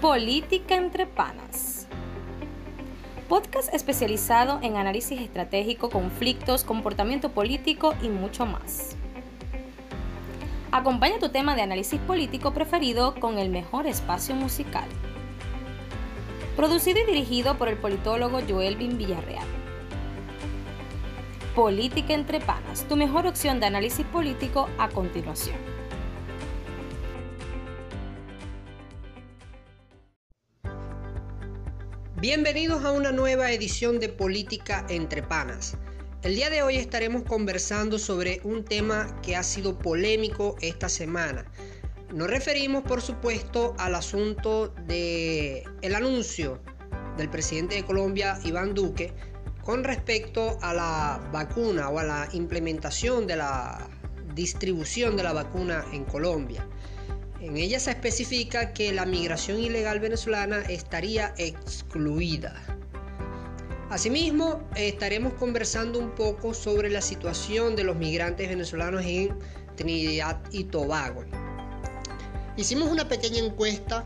Política entre Panas. Podcast especializado en análisis estratégico, conflictos, comportamiento político y mucho más. Acompaña tu tema de análisis político preferido con el mejor espacio musical. Producido y dirigido por el politólogo Joelvin Villarreal. Política entre Panas, tu mejor opción de análisis político a continuación. Bienvenidos a una nueva edición de Política entre Panas. El día de hoy estaremos conversando sobre un tema que ha sido polémico esta semana. Nos referimos, por supuesto, al asunto de el anuncio del presidente de Colombia, Iván Duque, con respecto a la vacuna o a la implementación de la distribución de la vacuna en Colombia. En ella se especifica que la migración ilegal venezolana estaría excluida. Asimismo, estaremos conversando un poco sobre la situación de los migrantes venezolanos en Trinidad y Tobago. Hicimos una pequeña encuesta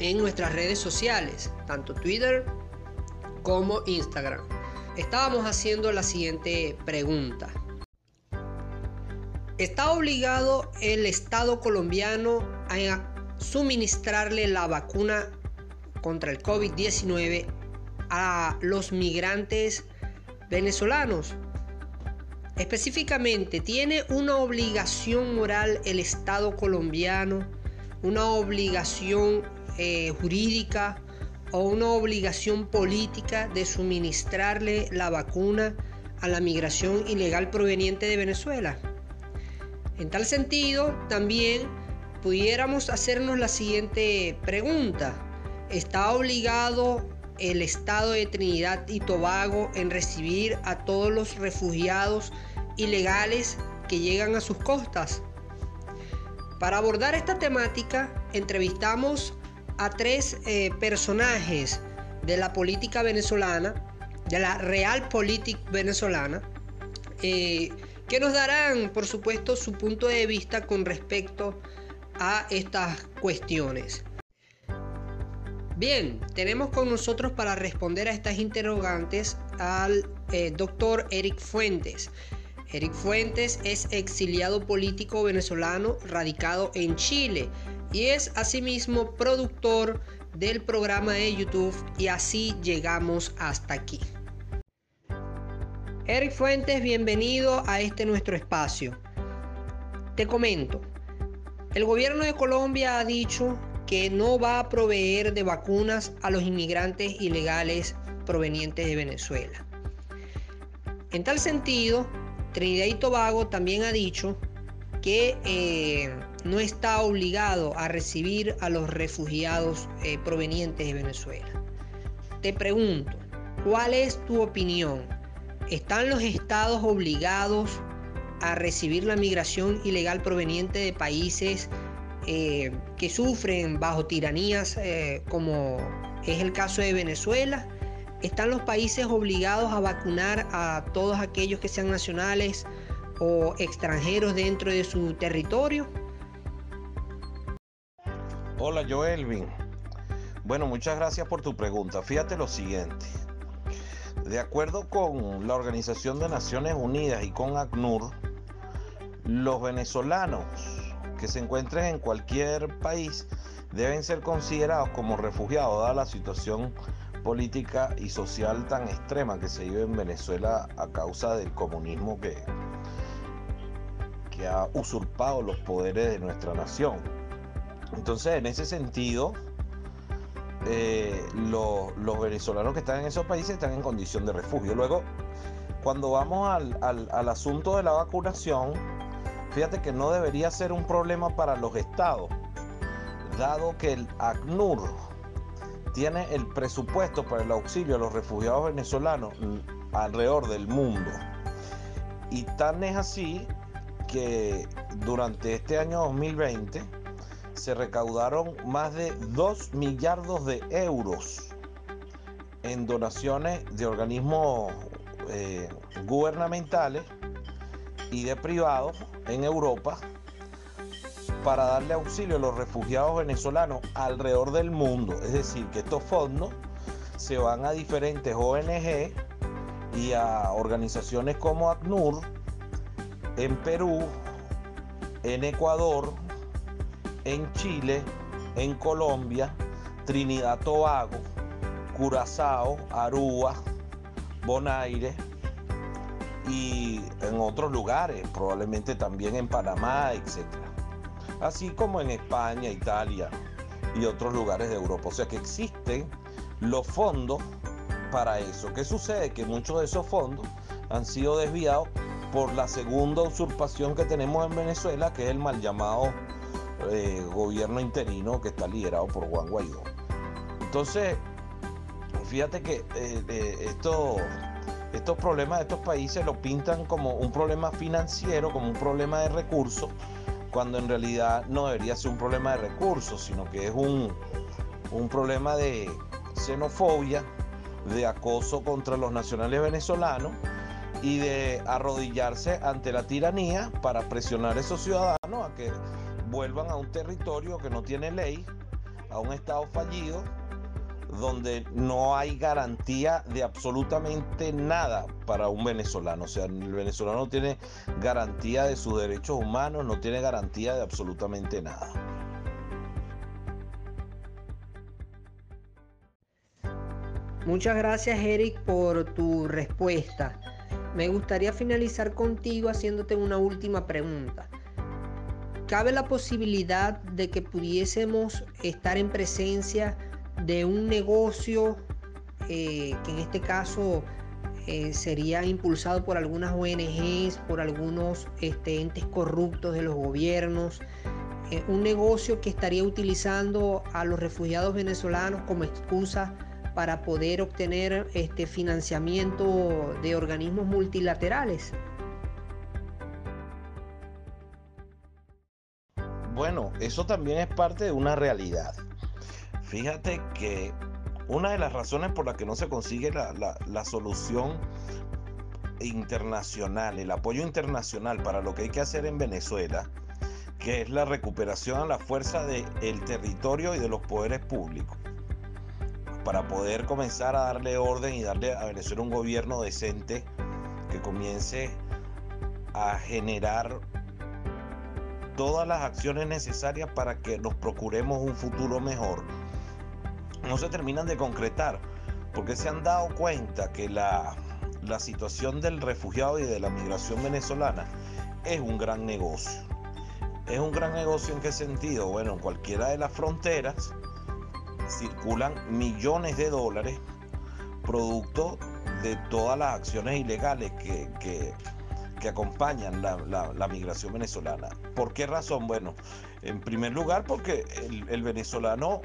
en nuestras redes sociales, tanto Twitter como Instagram estábamos haciendo la siguiente pregunta. ¿Está obligado el Estado colombiano a suministrarle la vacuna contra el COVID-19 a los migrantes venezolanos? Específicamente, ¿tiene una obligación moral el Estado colombiano, una obligación eh, jurídica o una obligación política de suministrarle la vacuna a la migración ilegal proveniente de Venezuela. En tal sentido, también pudiéramos hacernos la siguiente pregunta. ¿Está obligado el Estado de Trinidad y Tobago en recibir a todos los refugiados ilegales que llegan a sus costas? Para abordar esta temática, entrevistamos a tres eh, personajes de la política venezolana, de la real política venezolana, eh, que nos darán, por supuesto, su punto de vista con respecto a estas cuestiones. Bien, tenemos con nosotros para responder a estas interrogantes al eh, doctor Eric Fuentes. Eric Fuentes es exiliado político venezolano radicado en Chile y es asimismo productor del programa de YouTube y así llegamos hasta aquí. Eric Fuentes, bienvenido a este nuestro espacio. Te comento, el gobierno de Colombia ha dicho que no va a proveer de vacunas a los inmigrantes ilegales provenientes de Venezuela. En tal sentido, Trinidad y Tobago también ha dicho que eh, no está obligado a recibir a los refugiados eh, provenientes de Venezuela. Te pregunto, ¿cuál es tu opinión? ¿Están los estados obligados a recibir la migración ilegal proveniente de países eh, que sufren bajo tiranías eh, como es el caso de Venezuela? ¿Están los países obligados a vacunar a todos aquellos que sean nacionales o extranjeros dentro de su territorio? Hola Joelvin. Bueno, muchas gracias por tu pregunta. Fíjate lo siguiente. De acuerdo con la Organización de Naciones Unidas y con ACNUR, los venezolanos que se encuentren en cualquier país deben ser considerados como refugiados, dada la situación política y social tan extrema que se vive en Venezuela a causa del comunismo que, que ha usurpado los poderes de nuestra nación. Entonces, en ese sentido, eh, los venezolanos que están en esos países están en condición de refugio. Luego, cuando vamos al, asunto de la vacunación, fíjate que no debería ser un problema para los estados, dado que el ACNUR tiene el presupuesto para el auxilio a los refugiados venezolanos alrededor del mundo. Y tan es así que durante este año 2020, se recaudaron más de 2 millardos de euros en donaciones de organismos eh, gubernamentales y de privados en Europa para darle auxilio a los refugiados venezolanos alrededor del mundo. Es decir, que estos fondos se van a diferentes ONG y a organizaciones como ACNUR en Perú, en Ecuador, en Chile, en Colombia, Trinidad Tobago, Curazao, Aruba, Bonaire y en otros lugares, probablemente también en Panamá, etc. Así como en España, Italia y otros lugares de Europa. O sea que existen los fondos para eso. ¿Qué sucede? Que muchos de esos fondos han sido desviados por la segunda usurpación que tenemos en Venezuela, que es el mal llamado eh, gobierno interino que está liderado por Juan Guaidó. Entonces, fíjate que eh, estos problemas de estos países lo pintan como un problema financiero, como un problema de recursos, cuando en realidad no debería ser un problema de recursos, sino que es un, un problema de xenofobia, de acoso contra los nacionales venezolanos y de arrodillarse ante la tiranía para presionar a esos ciudadanos a que vuelvan a un territorio que no tiene ley, a un estado fallido donde no hay garantía de absolutamente nada para un venezolano. O sea, el venezolano no tiene garantía de sus derechos humanos, no tiene garantía de absolutamente nada. Muchas gracias Eric por tu respuesta. Me gustaría finalizar contigo haciéndote una última pregunta. ¿Cabe la posibilidad de que pudiésemos estar en presencia de un negocio eh, que en este caso eh, sería impulsado por algunas ONGs, por algunos este, entes corruptos de los gobiernos, eh, un negocio que estaría utilizando a los refugiados venezolanos como excusa para poder obtener este financiamiento de organismos multilaterales. Bueno, eso también es parte de una realidad. Fíjate que una de las razones por las que no se consigue la, solución internacional, el apoyo internacional para lo que hay que hacer en Venezuela, que es la recuperación a la fuerza del territorio y de los poderes públicos, para poder comenzar a darle orden y darle a Venezuela un gobierno decente que comience a generar todas las acciones necesarias para que nos procuremos un futuro mejor no se terminan de concretar, porque se han dado cuenta que la, situación del refugiado y de la migración venezolana es un gran negocio. ¿Es un gran negocio en qué sentido? Bueno, en cualquiera de las fronteras circulan millones de dólares producto de todas las acciones ilegales que, acompañan la, migración venezolana. ¿Por qué razón? Bueno, en primer lugar porque el venezolano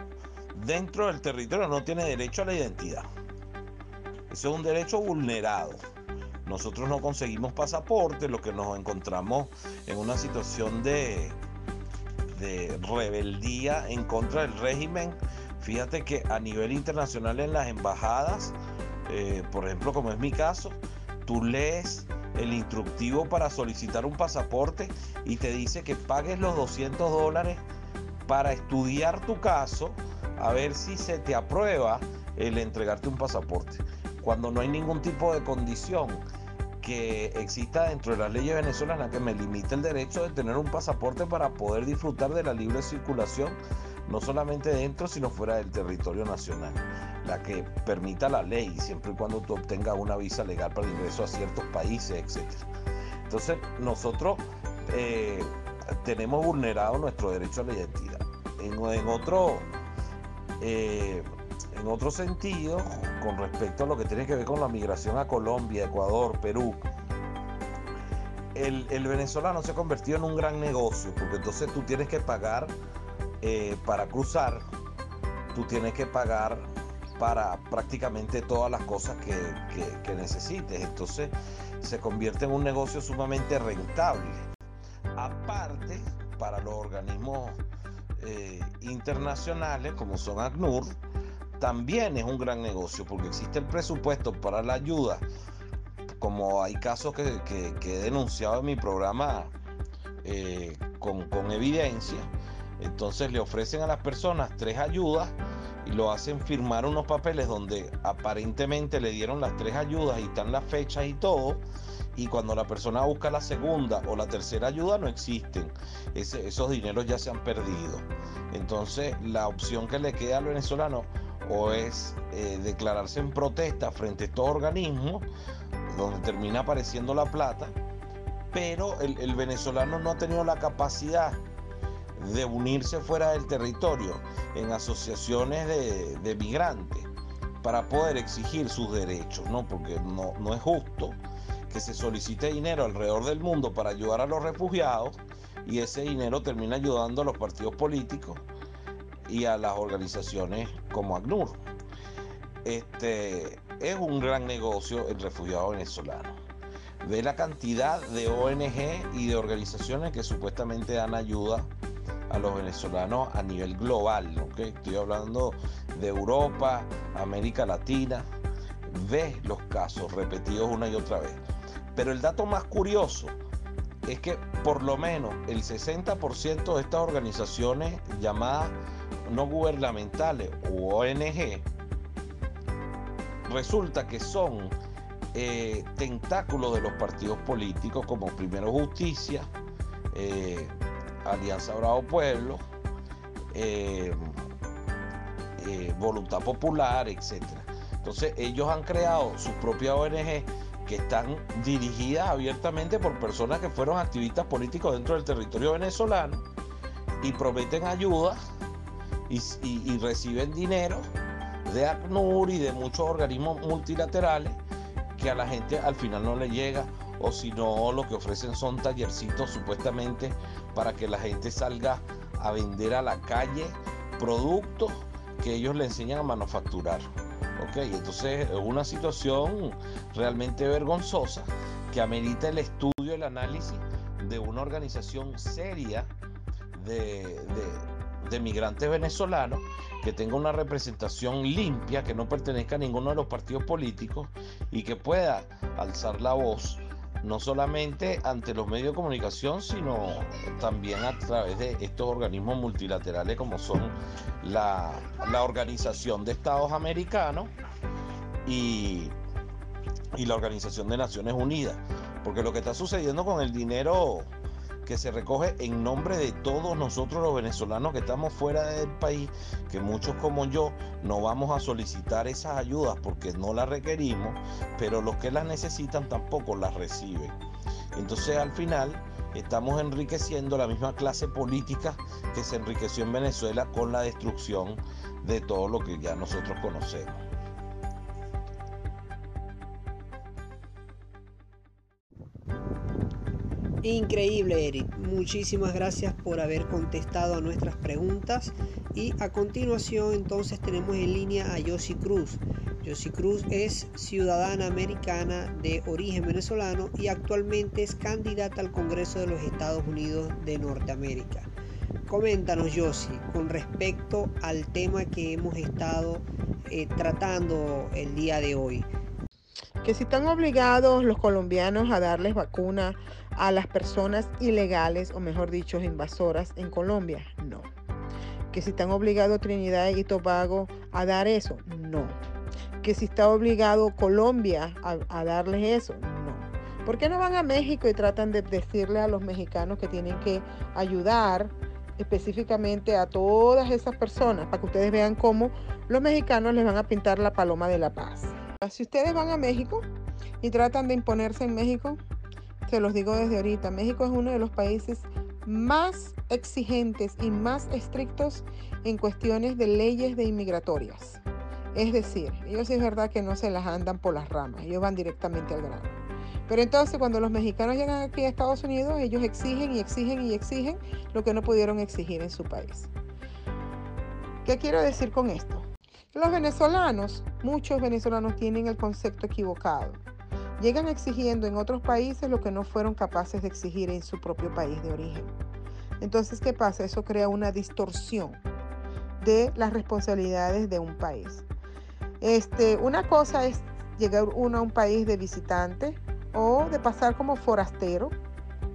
dentro del territorio no tiene derecho a la identidad. Ese es un derecho vulnerado. Nosotros no conseguimos pasaporte, lo que nos encontramos en una situación de, de rebeldía en contra del régimen. Fíjate que a nivel internacional en las embajadas, eh, por ejemplo, como es mi caso, tú lees el instructivo para solicitar un pasaporte y te dice que pagues los 200 dólares para estudiar tu caso a ver si se te aprueba el entregarte un pasaporte. Cuando no hay ningún tipo de condición que exista dentro de las leyes venezolanas que me limite el derecho de tener un pasaporte para poder disfrutar de la libre circulación, no solamente dentro, sino fuera del territorio nacional, la que permita la ley, siempre y cuando tú obtengas una visa legal para el ingreso a ciertos países, etc. Entonces, nosotros eh, tenemos vulnerado nuestro derecho a la identidad. en otro eh, en otro sentido, con respecto a lo que tiene que ver con la migración a Colombia, Ecuador, Perú, el, venezolano se ha convertido en un gran negocio, porque entonces tú tienes que pagar eh, para cruzar, tú tienes que pagar para prácticamente todas las cosas que, necesites. Entonces se convierte en un negocio sumamente rentable. Aparte, para los organismos eh, internacionales como son ACNUR, también es un gran negocio porque existe el presupuesto para la ayuda, como hay casos que, he denunciado en mi programa eh, con evidencia. Entonces le ofrecen a las personas tres ayudas y lo hacen firmar unos papeles donde aparentemente le dieron las tres ayudas y están las fechas y todo. Y cuando la persona busca la segunda o la tercera ayuda no existen. esos dineros ya se han perdido. Entonces la opción que le queda al venezolano o es eh, declararse en protesta frente a estos organismos donde termina apareciendo la plata, pero el venezolano no ha tenido la capacidad de unirse fuera del territorio en asociaciones de, migrantes para poder exigir sus derechos, ¿no? Porque no, no es justo que se solicite dinero alrededor del mundo para ayudar a los refugiados y ese dinero termina ayudando a los partidos políticos y a las organizaciones como ACNUR. Este es un gran negocio el refugiado venezolano. Ve la cantidad de ONG y de organizaciones que supuestamente dan ayuda a los venezolanos a nivel global, Estoy hablando de Europa, América Latina, ve los casos repetidos una y otra vez. Pero el dato más curioso es que por lo menos el 60% de estas organizaciones llamadas no gubernamentales u ONG resulta que son eh, tentáculos de los partidos políticos como Primero Justicia, eh, Alianza Bravo Pueblo, eh, eh, Voluntad Popular, etc. Entonces ellos han creado su propia ONG que están dirigidas abiertamente por personas que fueron activistas políticos dentro del territorio venezolano y prometen ayuda y, y reciben dinero de ACNUR y de muchos organismos multilaterales que a la gente al final no le llega o si no lo que ofrecen son tallercitos supuestamente para que la gente salga a vender a la calle productos que ellos le enseñan a manufacturar. ¿ok? Entonces es una situación realmente vergonzosa que amerita el estudio, el análisis de una organización seria de, de migrantes venezolanos que tenga una representación limpia, que no pertenezca a ninguno de los partidos políticos y que pueda alzar la voz no solamente ante los medios de comunicación, sino también a través de estos organismos multilaterales como son la, Organización de Estados Americanos y, y la Organización de Naciones Unidas. Porque lo que está sucediendo con el dinero que se recoge en nombre de todos nosotros los venezolanos que estamos fuera del país, que muchos como yo no vamos a solicitar esas ayudas porque no las requerimos, pero los que las necesitan tampoco las reciben. Entonces al final estamos enriqueciendo la misma clase política que se enriqueció en Venezuela con la destrucción de todo lo que ya nosotros conocemos. Increíble, Eric. Muchísimas gracias por haber contestado a nuestras preguntas. Y a continuación, entonces, tenemos en línea a Yossi Cruz. Yossi Cruz es ciudadana americana de origen venezolano y actualmente es candidata al Congreso de los Estados Unidos de Norteamérica. Coméntanos, Yossi, con respecto al tema que hemos estado eh, tratando el día de hoy que si están obligados los colombianos a darles vacuna a las personas ilegales o mejor dicho invasoras en Colombia, no. Que si están obligados Trinidad y Tobago a dar eso, no. Que si está obligado Colombia a, darles eso, no. ¿Por qué no van a México y tratan de decirle a los mexicanos que tienen que ayudar específicamente a todas esas personas para que ustedes vean cómo los mexicanos les van a pintar la paloma de la paz? Si ustedes van a México y tratan de imponerse en México, se los digo desde ahorita, México es uno de los países más exigentes y más estrictos en cuestiones de leyes de inmigratorias. Es decir, ellos es verdad que no se las andan por las ramas, ellos van directamente al grano. Pero entonces cuando los mexicanos llegan aquí a Estados Unidos, ellos exigen y exigen y exigen lo que no pudieron exigir en su país. ¿Qué quiero decir con esto? Los venezolanos, muchos venezolanos tienen el concepto equivocado. Llegan exigiendo en otros países lo que no fueron capaces de exigir en su propio país de origen. Entonces, ¿qué pasa? Eso crea una distorsión de las responsabilidades de un país. Este, una cosa es llegar uno a un país de visitante o de pasar como forastero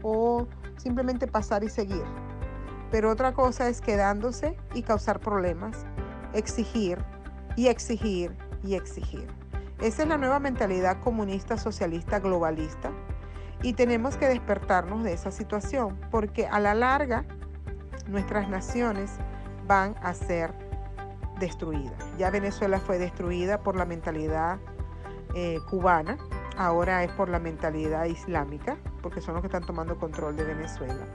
o simplemente pasar y seguir. Pero otra cosa es quedándose y causar problemas, exigir y exigir y exigir. Esa es la nueva mentalidad comunista, socialista, globalista. Y tenemos que despertarnos de esa situación, porque a la larga nuestras naciones van a ser destruidas. Ya Venezuela fue destruida por la mentalidad eh, cubana, ahora es por la mentalidad islámica, porque son los que están tomando control de Venezuela.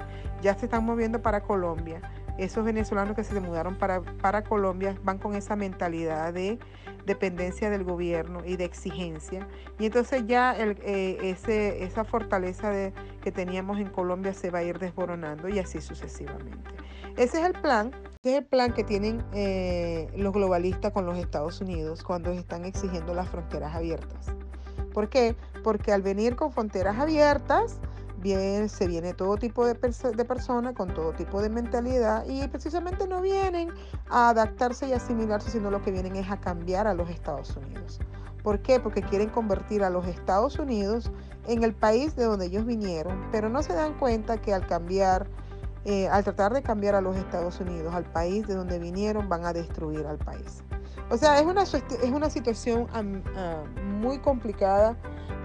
Ya se están moviendo para Colombia. Esos venezolanos que se mudaron para, para Colombia van con esa mentalidad de dependencia del gobierno y de exigencia. Y entonces ya eh, ese, esa fortaleza de, que teníamos en Colombia se va a ir desboronando y así sucesivamente. Ese es el plan, ese es el plan que tienen eh, los globalistas con los Estados Unidos cuando están exigiendo las fronteras abiertas. ¿Por qué? Porque al venir con fronteras abiertas, Bien, se viene todo tipo de, de personas con todo tipo de mentalidad y precisamente no vienen a adaptarse y asimilarse, sino lo que vienen es a cambiar a los Estados Unidos. ¿Por qué? Porque quieren convertir a los Estados Unidos en el país de donde ellos vinieron, pero no se dan cuenta que al cambiar, eh, al tratar de cambiar a los Estados Unidos, al país de donde vinieron, van a destruir al país. O sea, es una, es una situación muy complicada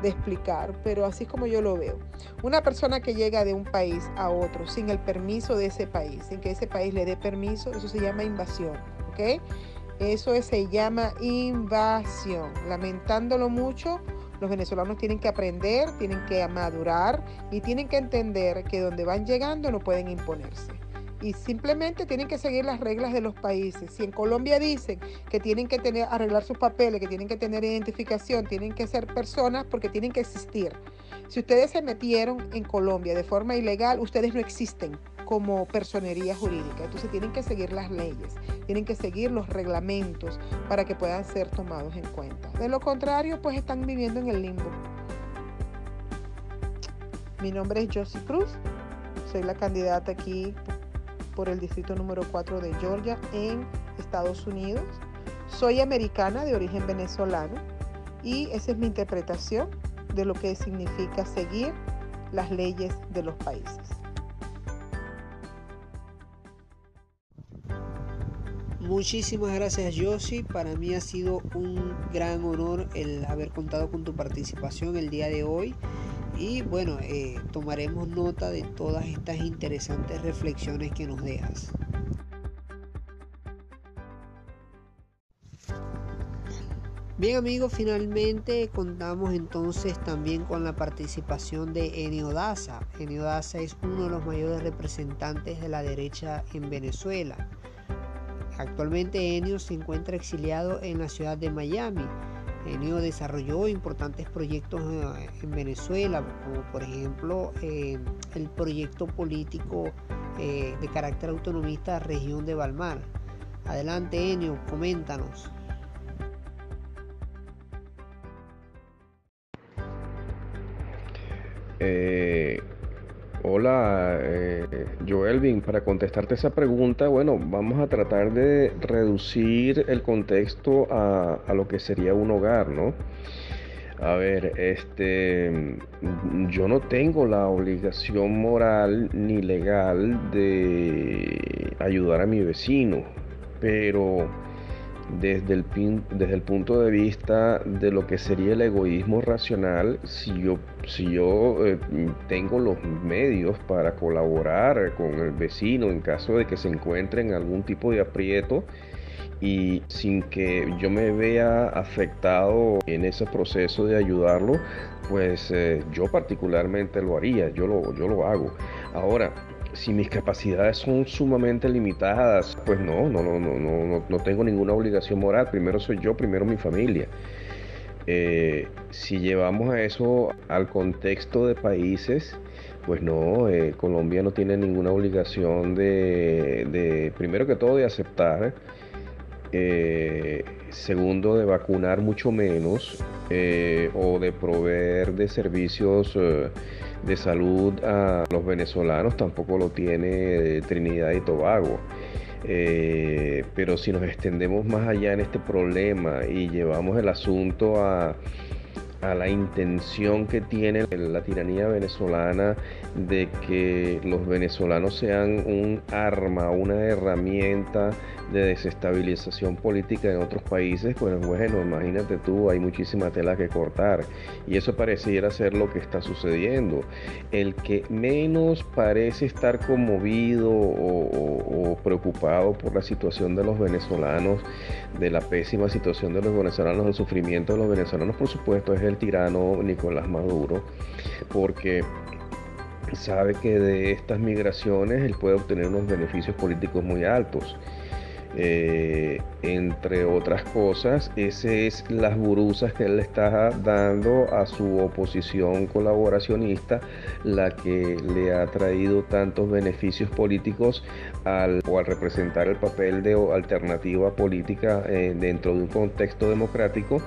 de explicar, pero así es como yo lo veo. Una persona que llega de un país a otro sin el permiso de ese país, sin que ese país le dé permiso, eso se llama invasión, ¿ok? Eso se llama invasión. Lamentándolo mucho, los venezolanos tienen que aprender, tienen que madurar y tienen que entender que donde van llegando no pueden imponerse y simplemente tienen que seguir las reglas de los países. Si en Colombia dicen que tienen que tener, arreglar sus papeles, que tienen que tener identificación, tienen que ser personas porque tienen que existir. Si ustedes se metieron en Colombia de forma ilegal, ustedes no existen como personería jurídica. Entonces tienen que seguir las leyes, tienen que seguir los reglamentos para que puedan ser tomados en cuenta. De lo contrario, pues están viviendo en el limbo. Mi nombre es Josie Cruz, soy la candidata aquí por el distrito número 4 de Georgia en Estados Unidos. Soy americana de origen venezolano y esa es mi interpretación de lo que significa seguir las leyes de los países. Muchísimas gracias Josie, para mí ha sido un gran honor el haber contado con tu participación el día de hoy y bueno, eh, tomaremos nota de todas estas interesantes reflexiones que nos dejas. Bien amigos, finalmente contamos entonces también con la participación de Enio Daza. Enio Daza es uno de los mayores representantes de la derecha en Venezuela. Actualmente Enio se encuentra exiliado en la ciudad de Miami Enio desarrolló importantes proyectos eh, en Venezuela, como por ejemplo eh, el proyecto político eh, de carácter autonomista región de Balmar. Adelante Enio, coméntanos. Hola, eh, Joelvin, para contestarte esa pregunta, bueno, vamos a tratar de reducir el contexto a, lo que sería un hogar, ¿no? A ver, este, yo no tengo la obligación moral ni legal de ayudar a mi vecino, pero desde el, desde el punto de vista de lo que sería el egoísmo racional, si yo, si yo eh, tengo los medios para colaborar con el vecino en caso de que se encuentre en algún tipo de aprieto, y sin que yo me vea afectado en ese proceso de ayudarlo, pues eh, yo particularmente lo haría, yo lo, yo lo hago. Ahora, si mis capacidades son sumamente limitadas, pues no, no, no, no, no, no tengo ninguna obligación moral. Primero soy yo, primero mi familia. Eh, si llevamos a eso al contexto de países, pues no, eh, Colombia no tiene ninguna obligación de, primero que todo, de aceptar, eh, segundo, de vacunar mucho menos, o de proveer de servicios de salud a los venezolanos, tampoco lo tiene Trinidad y Tobago. Eh, pero si nos extendemos más allá en este problema y llevamos el asunto a, a la intención que tiene la tiranía venezolana de que los venezolanos sean un arma, una herramienta de desestabilización política en otros países, pues bueno, imagínate tú, hay muchísima tela que cortar. Y eso pareciera ser lo que está sucediendo. El que menos parece estar conmovido o, preocupado por la situación de los venezolanos, de la pésima situación de los venezolanos, del sufrimiento de los venezolanos, por supuesto, es el tirano Nicolás Maduro, porque sabe que de estas migraciones él puede obtener unos beneficios políticos muy altos. Eh, entre otras cosas, ese es las burusas que él está dando a su oposición colaboracionista, la que le ha traído tantos beneficios políticos al, o al representar el papel de alternativa política eh, dentro de un contexto democrático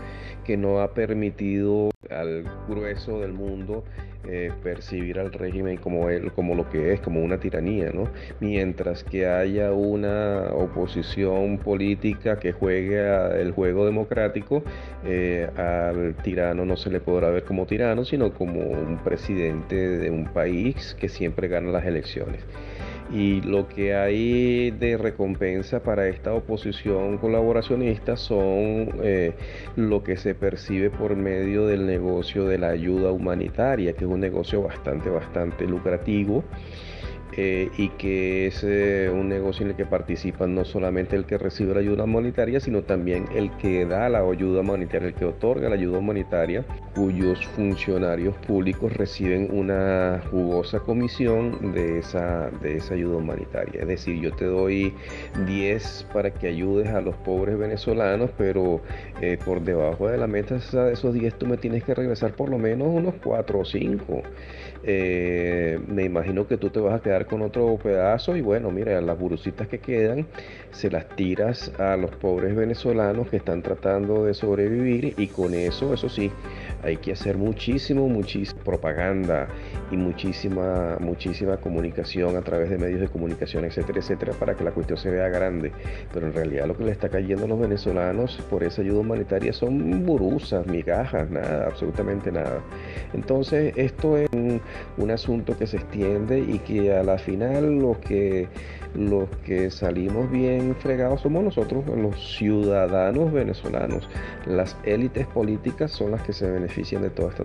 que no ha permitido al grueso del mundo eh, percibir al régimen como, él, como lo que es, como una tiranía, ¿no? Mientras que haya una oposición política que juegue el juego democrático, eh, al tirano no se le podrá ver como tirano, sino como un presidente de un país que siempre gana las elecciones y lo que hay de recompensa para esta oposición colaboracionista son eh, lo que se percibe por medio del negocio de la ayuda humanitaria, que es un negocio bastante, bastante lucrativo eh, y que es eh, un negocio en el que participan no solamente el que recibe la ayuda humanitaria, sino también el que da la ayuda humanitaria, el que otorga la ayuda humanitaria, cuyos funcionarios públicos reciben una jugosa comisión de esa, de esa ayuda humanitaria. Es decir, yo te doy 10 para que ayudes a los pobres venezolanos, pero eh, por debajo de la meta de esos 10 tú me tienes que regresar por lo menos unos 4 o 5. Me imagino que tú te vas a quedar con otro pedazo y bueno, mira, las burucitas que quedan se las tiras a los pobres venezolanos que están tratando de sobrevivir y con eso, eso sí, hay que hacer muchísimo, muchísima propaganda y muchísima, muchísima comunicación a través de medios de comunicación, etcétera, etcétera, para que la cuestión se vea grande. Pero en realidad lo que le está cayendo a los venezolanos por esa ayuda humanitaria son burusas, migajas, nada, absolutamente nada. Entonces, esto es un, un asunto que se extiende y que a la final los que, los que salimos bien fregados somos nosotros, los ciudadanos venezolanos. Las élites políticas son las que se benefician de toda esta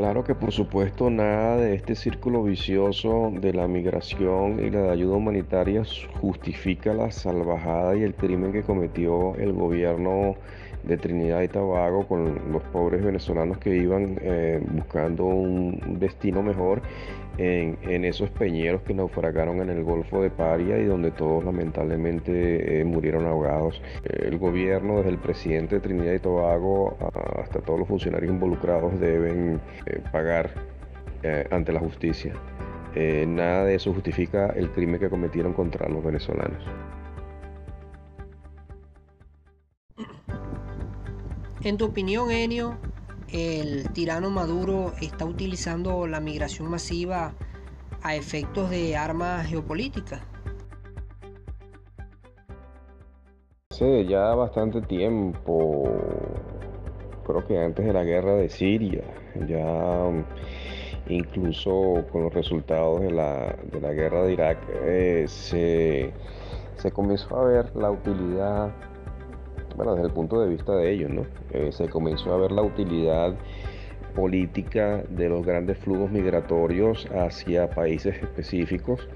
Claro que por supuesto nada de este círculo vicioso de la migración y la ayuda humanitaria justifica la salvajada y el crimen que cometió el gobierno de Trinidad y Tobago con los pobres venezolanos que iban eh, buscando un destino mejor en, esos peñeros que naufragaron en el Golfo de Paria y donde todos lamentablemente eh, murieron ahogados. El gobierno, desde el presidente de Trinidad y Tobago hasta todos los funcionarios involucrados deben eh, pagar ante la justicia. nada de eso justifica el crimen que cometieron contra los venezolanos. En tu opinión, Enio, el tirano Maduro está utilizando la migración masiva a efectos de armas geopolíticas. Hace ya bastante tiempo, creo que antes de la guerra de Siria, ya incluso con los resultados de la, guerra de Irak, eh, se, se comenzó a ver la utilidad bueno, desde el punto de vista de ellos, ¿no? Eh, se comenzó a ver la utilidad política de los grandes flujos migratorios hacia países específicos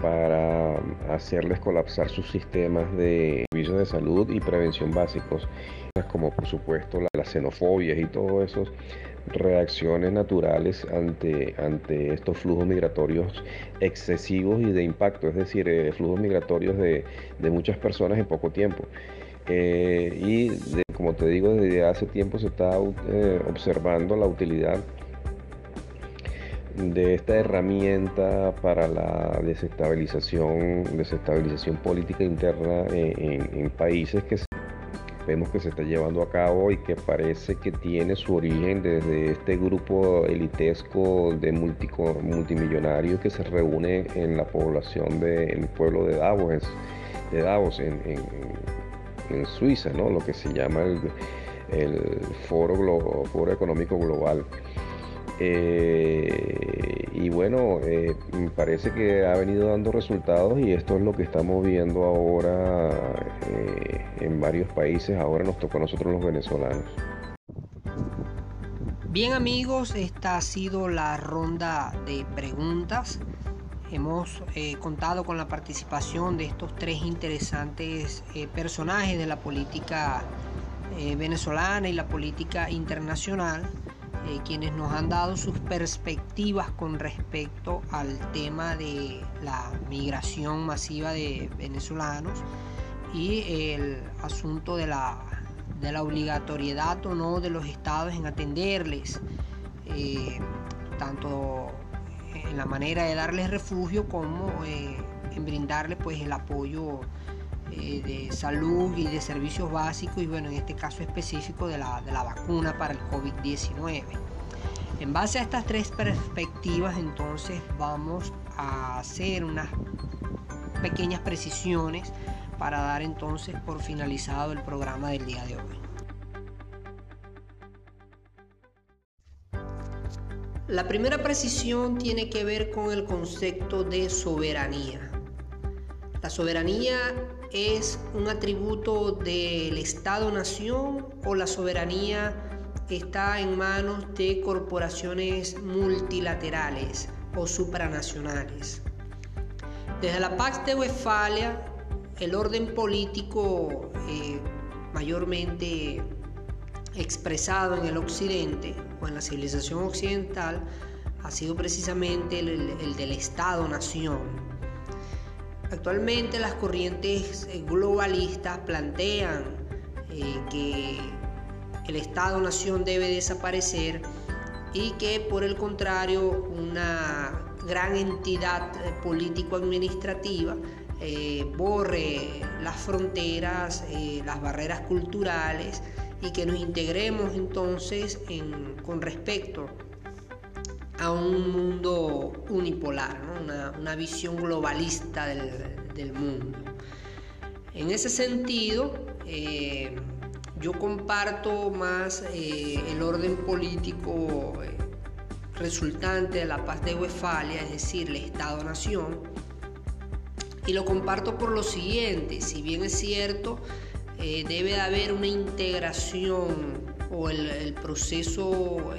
para hacerles colapsar sus sistemas de servicios de salud y prevención básicos, como por supuesto las xenofobias y todas esas reacciones naturales ante, ante estos flujos migratorios excesivos y de impacto, es decir, eh, flujos migratorios de, de muchas personas en poco tiempo. Eh, y como te digo, desde hace tiempo se está eh, observando la utilidad de esta herramienta para la desestabilización, desestabilización política interna en, países que vemos que se está llevando a cabo y que parece que tiene su origen desde este grupo elitesco de multimillonarios que se reúne en la población del pueblo de Davos, de Davos en Suiza, ¿no? lo que se llama el, el Foro, Foro Económico Global. Eh, y bueno, eh, parece que ha venido dando resultados y esto es lo que estamos viendo ahora eh, en varios países. Ahora nos tocó a nosotros los venezolanos. Bien amigos, esta ha sido la ronda de preguntas. Hemos contado con la participación de estos tres interesantes personajes de la política venezolana y la política internacional. Eh, quienes nos han dado sus perspectivas con respecto al tema de la migración masiva de venezolanos y el asunto de la, de la obligatoriedad o no de los estados en atenderles, eh, tanto en la manera de darles refugio como eh, en brindarles pues, el apoyo de salud y de servicios básicos y bueno, en este caso específico de la, de la vacuna para el COVID-19. En base a estas tres perspectivas entonces vamos a hacer unas pequeñas precisiones para dar entonces por finalizado el programa del día de hoy. La primera precisión tiene que ver con el concepto de soberanía. La soberanía es un atributo del Estado-nación o la soberanía está en manos de corporaciones multilaterales o supranacionales. Desde la Pax de Westfalia, el orden político eh, mayormente expresado en el occidente en la civilización occidental ha sido precisamente el del Estado-nación. Actualmente las corrientes eh, globalistas plantean eh, que el Estado-Nación debe desaparecer y que por el contrario una gran entidad eh, político-administrativa borre las fronteras, las barreras culturales y que nos integremos entonces con respecto a un mundo unipolar, una, visión globalista del, mundo. En ese sentido, eh, yo comparto más eh, el orden político eh, resultante de la paz de Westfalia, es decir, el Estado-Nación, y lo comparto por lo siguiente, si bien es cierto, debe de haber una integración o el proceso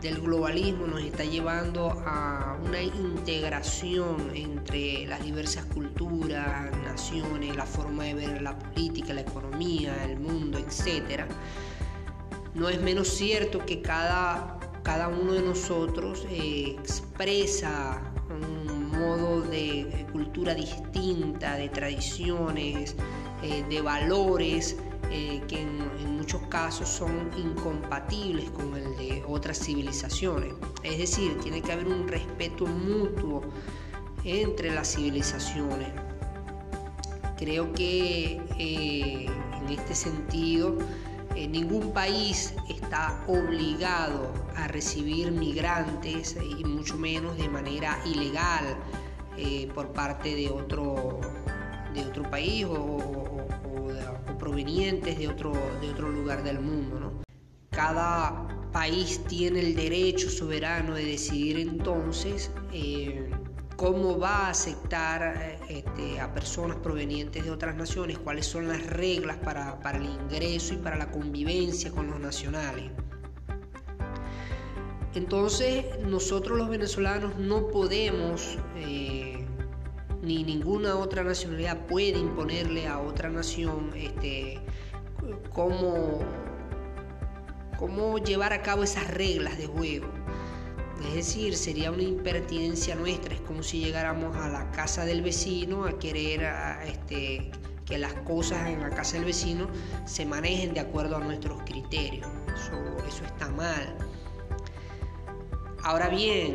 del globalismo nos está llevando a una integración entre las diversas culturas, naciones, la forma de ver la política, la economía, el mundo, etc. No es menos cierto que cada, cada uno de nosotros eh, expresa un modo de cultura distinta, de tradiciones, eh, de valores eh, que en, muchos casos son incompatibles con el de otras civilizaciones. Es decir, tiene que haber un respeto mutuo entre las civilizaciones. Creo que eh, en este sentido ningún país está obligado a recibir migrantes y mucho menos de manera ilegal por parte de otro, de otro país provenientes de otro, de otro lugar del mundo. Cada país tiene el derecho soberano de decidir entonces eh, cómo va a aceptar eh, este, a personas provenientes de otras naciones, cuáles son las reglas para, el ingreso y para la convivencia con los nacionales. Entonces nosotros los venezolanos no podemos eh, ni ninguna otra nacionalidad puede imponerle a otra nación este, cómo, cómo llevar a cabo esas reglas de juego. Es decir, sería una impertinencia nuestra, es como si llegáramos a la casa del vecino a querer este, que las cosas en la casa del vecino se manejen de acuerdo a nuestros criterios. Eso, eso está mal. Ahora bien,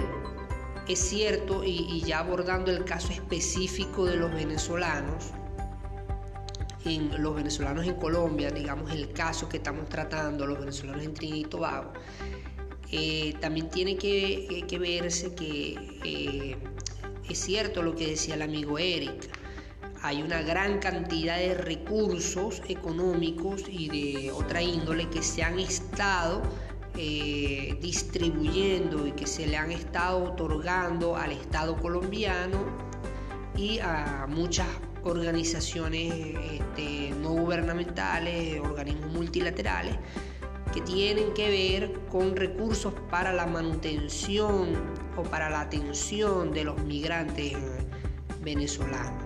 es cierto, y, ya abordando el caso específico de los venezolanos, en los venezolanos en Colombia, digamos el caso que estamos tratando, los venezolanos en Trinidad y Tobago, eh, también tiene que, verse que eh, es cierto lo que decía el amigo Eric. hay una gran cantidad de recursos económicos y de otra índole que se han estado eh, distribuyendo y que se le han estado otorgando al Estado colombiano y a muchas organizaciones este, no gubernamentales, organismos multilaterales, que tienen que ver con recursos para la manutención o para la atención de los migrantes venezolanos.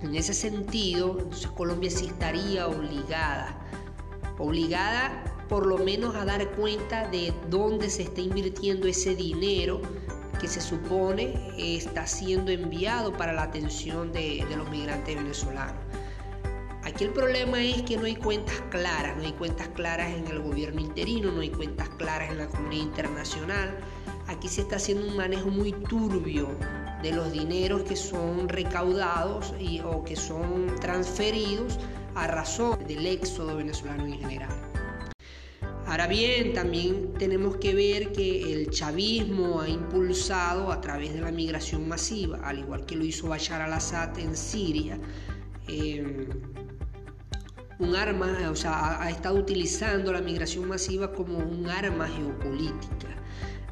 En ese sentido, Colombia sí estaría obligada, obligada por lo menos a dar cuenta de dónde se está invirtiendo ese dinero que se supone está siendo enviado para la atención de, los migrantes venezolanos. Aquí el problema es que no hay cuentas claras, no hay cuentas claras en el gobierno interino, no hay cuentas claras en la comunidad internacional. Aquí se está haciendo un manejo muy turbio de los dineros que son recaudados o que son transferidos a razón del éxodo venezolano en general. Ahora bien, también tenemos que ver que el chavismo ha impulsado a través de la migración masiva, al igual que lo hizo Bashar al-Assad en Siria, eh, un arma, o sea, ha estado utilizando la migración masiva como un arma geopolítica.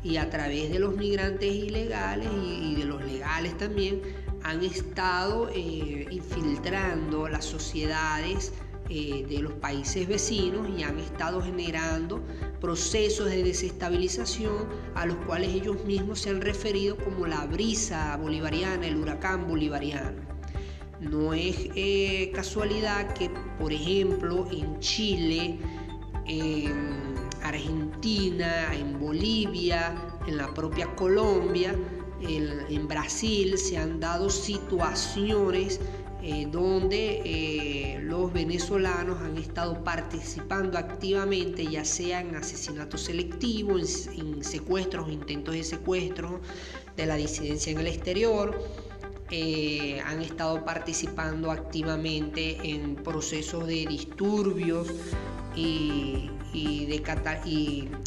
Y a través de los migrantes ilegales y, de los legales también han estado eh, infiltrando las sociedades eh, de los países vecinos y han estado generando procesos de desestabilización a los cuales ellos mismos se han referido como la brisa bolivariana, el huracán bolivariano. No es eh, casualidad que, por ejemplo, en Chile, en Argentina, en Bolivia, en la propia Colombia, en Brasil se han dado situaciones eh, donde eh, los venezolanos han estado participando activamente, ya sea en asesinatos selectivos, en, secuestros, intentos de secuestro de la disidencia en el exterior. Eh, han estado participando activamente en procesos de disturbios y,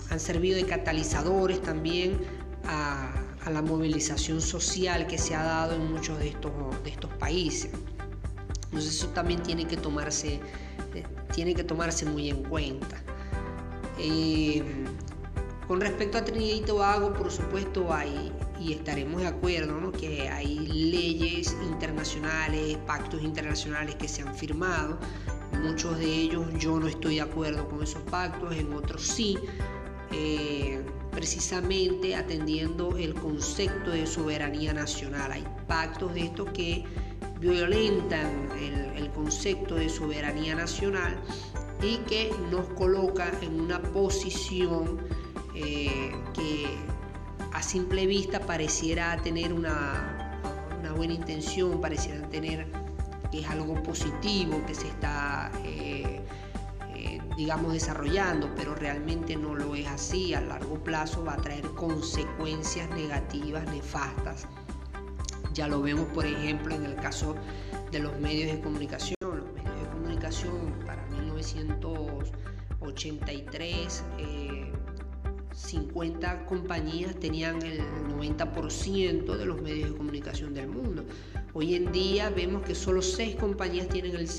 han servido de catalizadores también a, la movilización social que se ha dado en muchos de estos países. Entonces eso también tiene que tomarse, eh, tiene que tomarse muy en cuenta. Eh, con respecto a Trinidad y Tobago, por supuesto, hay, y estaremos de acuerdo, que hay leyes internacionales, pactos internacionales que se han firmado. muchos de ellos yo no estoy de acuerdo con esos pactos, en otros sí. Eh, precisamente atendiendo el concepto de soberanía nacional. Hay pactos de estos que violentan el, concepto de soberanía nacional y que nos coloca en una posición eh, que a simple vista pareciera tener una, buena intención, pareciera tener que es algo positivo, que se está, eh, eh, digamos, desarrollando, pero realmente no lo es así. A largo plazo va a traer consecuencias negativas, nefastas ya lo vemos, por ejemplo, en el caso de los medios de comunicación. Los medios de comunicación para 1983, 50 eh, compañías tenían el 90% de los medios de comunicación del mundo. Hoy en día vemos que solo 6 compañías tienen el,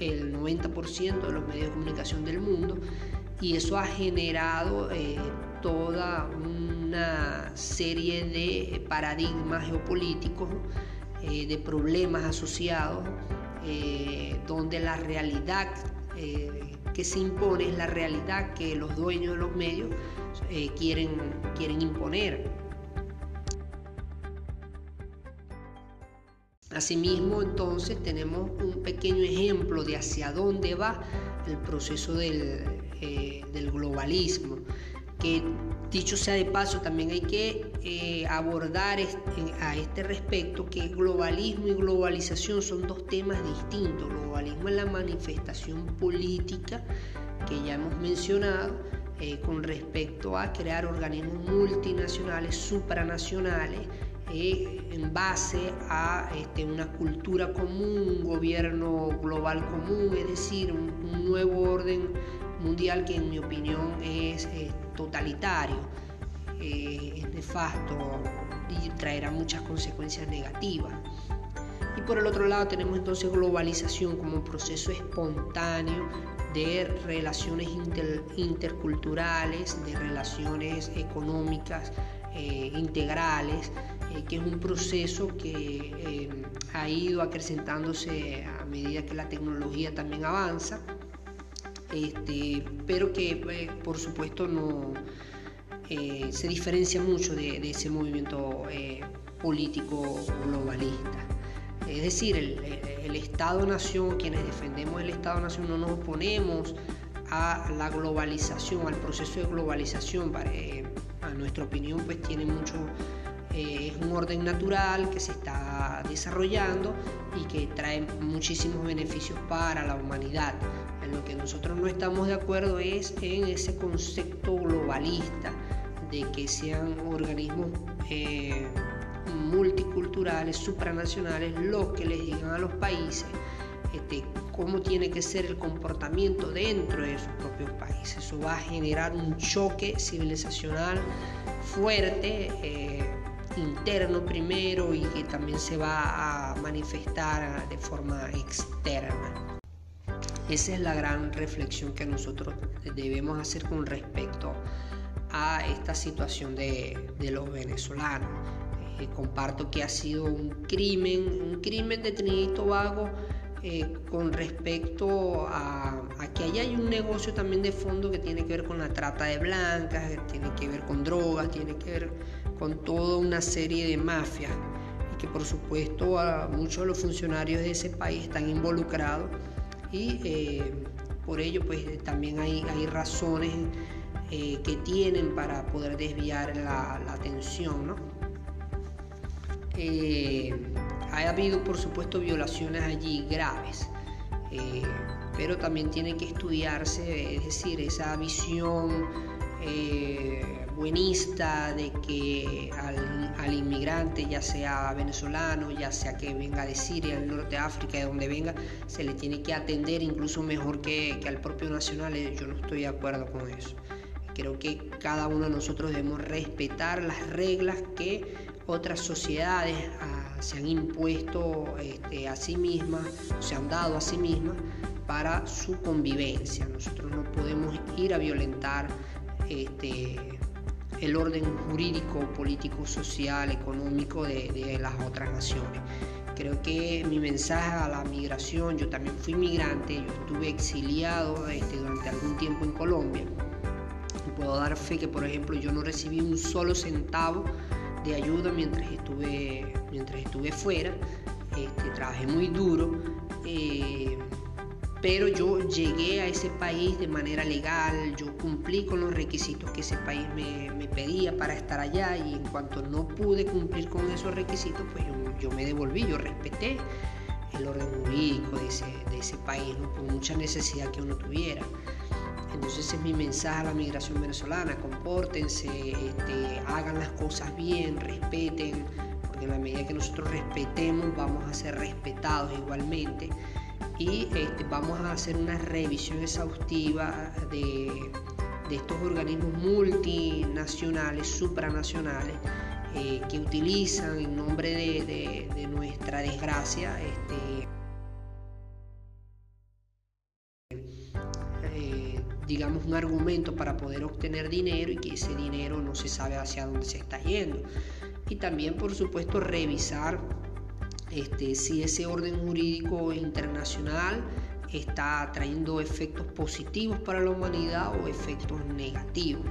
el 90% de los medios de comunicación del mundo y eso ha generado eh, toda una serie de paradigmas geopolíticos, eh, de problemas asociados, eh, donde la realidad que se impone es la realidad que los dueños de los medios quieren, quieren imponer. Asimismo, entonces tenemos un pequeño ejemplo de hacia dónde va el proceso del, eh, del globalismo, que dicho sea de paso, también hay que eh, abordar a este respecto que globalismo y globalización son dos temas distintos. Globalismo es la manifestación política que ya hemos mencionado eh, con respecto a crear organismos multinacionales, supranacionales, en base a este, una cultura común, un gobierno global común, es decir, un nuevo orden mundial que en mi opinión es, totalitario, eh, es nefasto y traerá muchas consecuencias negativas. Y por el otro lado tenemos entonces globalización como proceso espontáneo de relaciones interculturales, de relaciones económicas eh, integrales, eh, que es un proceso que eh, ha ido acrecentándose a medida que la tecnología también avanza, este, pero que por supuesto no se diferencia mucho de, ese movimiento político globalista. Es decir, el, Estado-Nación, quienes defendemos el Estado-Nación, no nos oponemos a la globalización, al proceso de globalización. Eh, a nuestra opinión, pues tiene mucho, eh, es un orden natural que se está desarrollando y que trae muchísimos beneficios para la humanidad. En lo que nosotros no estamos de acuerdo es en ese concepto globalista de que sean organismos eh, multiculturales, supranacionales, los que les digan a los países este, cómo tiene que ser el comportamiento dentro de sus propios países. Eso va a generar un choque civilizacional fuerte, eh, interno primero y que también se va a manifestar de forma externa. Esa es la gran reflexión que nosotros debemos hacer con respecto a esta situación de los venezolanos. Eh, comparto que ha sido un crimen, un crimen de Trinidad y Tobago eh, con respecto a, que allá hay un negocio también de fondo que tiene que ver con la trata de blancas, que tiene que ver con drogas, tiene que ver con toda una serie de mafias y que por supuesto a muchos de los funcionarios de ese país están involucrados y eh, por ello pues también hay, razones que tienen para poder desviar la, la atención, ¿no? Eh, ha habido, por supuesto, violaciones allí graves, eh, pero también tiene que estudiarse, es decir, esa visión eh, buenista de que al, inmigrante, ya sea venezolano, ya sea que venga de Siria, del norte de África, de donde venga, se le tiene que atender incluso mejor que, que al propio nacional. Yo no estoy de acuerdo con eso. Creo que cada uno de nosotros debemos respetar las reglas que otras sociedades se han impuesto este, a sí mismas, se han dado a sí mismas para su convivencia. Nosotros no podemos ir a violentar este, el orden jurídico, político, social, económico de, las otras naciones. Creo que mi mensaje a la migración, yo también fui migrante, yo estuve exiliado este, durante algún tiempo en Colombia. Puedo dar fe que, por ejemplo, yo no recibí un solo centavo de ayuda mientras estuve, mientras estuve fuera. Este, trabajé muy duro, eh, pero yo llegué a ese país de manera legal, yo cumplí con los requisitos que ese país me, pedía para estar allá y en cuanto no pude cumplir con esos requisitos, pues yo, me devolví, yo respeté el orden jurídico de ese, de ese país, ¿no? por mucha necesidad que uno tuviera. Entonces es mi mensaje a la migración venezolana, compórtense, este, hagan las cosas bien, respeten, porque en la medida que nosotros respetemos vamos a ser respetados igualmente. Y este, vamos a hacer una revisión exhaustiva de, estos organismos multinacionales, supranacionales, eh, que utilizan en nombre de, nuestra desgracia este, digamos, un argumento para poder obtener dinero y que ese dinero no se sabe hacia dónde se está yendo. Y también, por supuesto, revisar este, si ese orden jurídico internacional está trayendo efectos positivos para la humanidad o efectos negativos.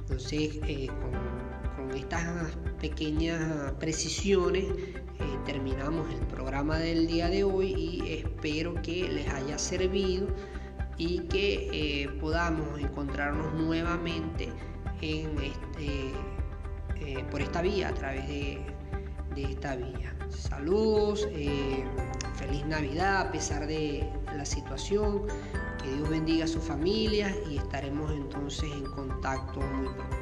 Entonces, eh, con, estas pequeñas precisiones, eh, terminamos el programa del día de hoy y espero que les haya servido y que eh, podamos encontrarnos nuevamente en este, eh, por esta vía, a través de, esta vía. Saludos, eh, feliz Navidad a pesar de la situación, que Dios bendiga a su familia y estaremos entonces en contacto muy pronto.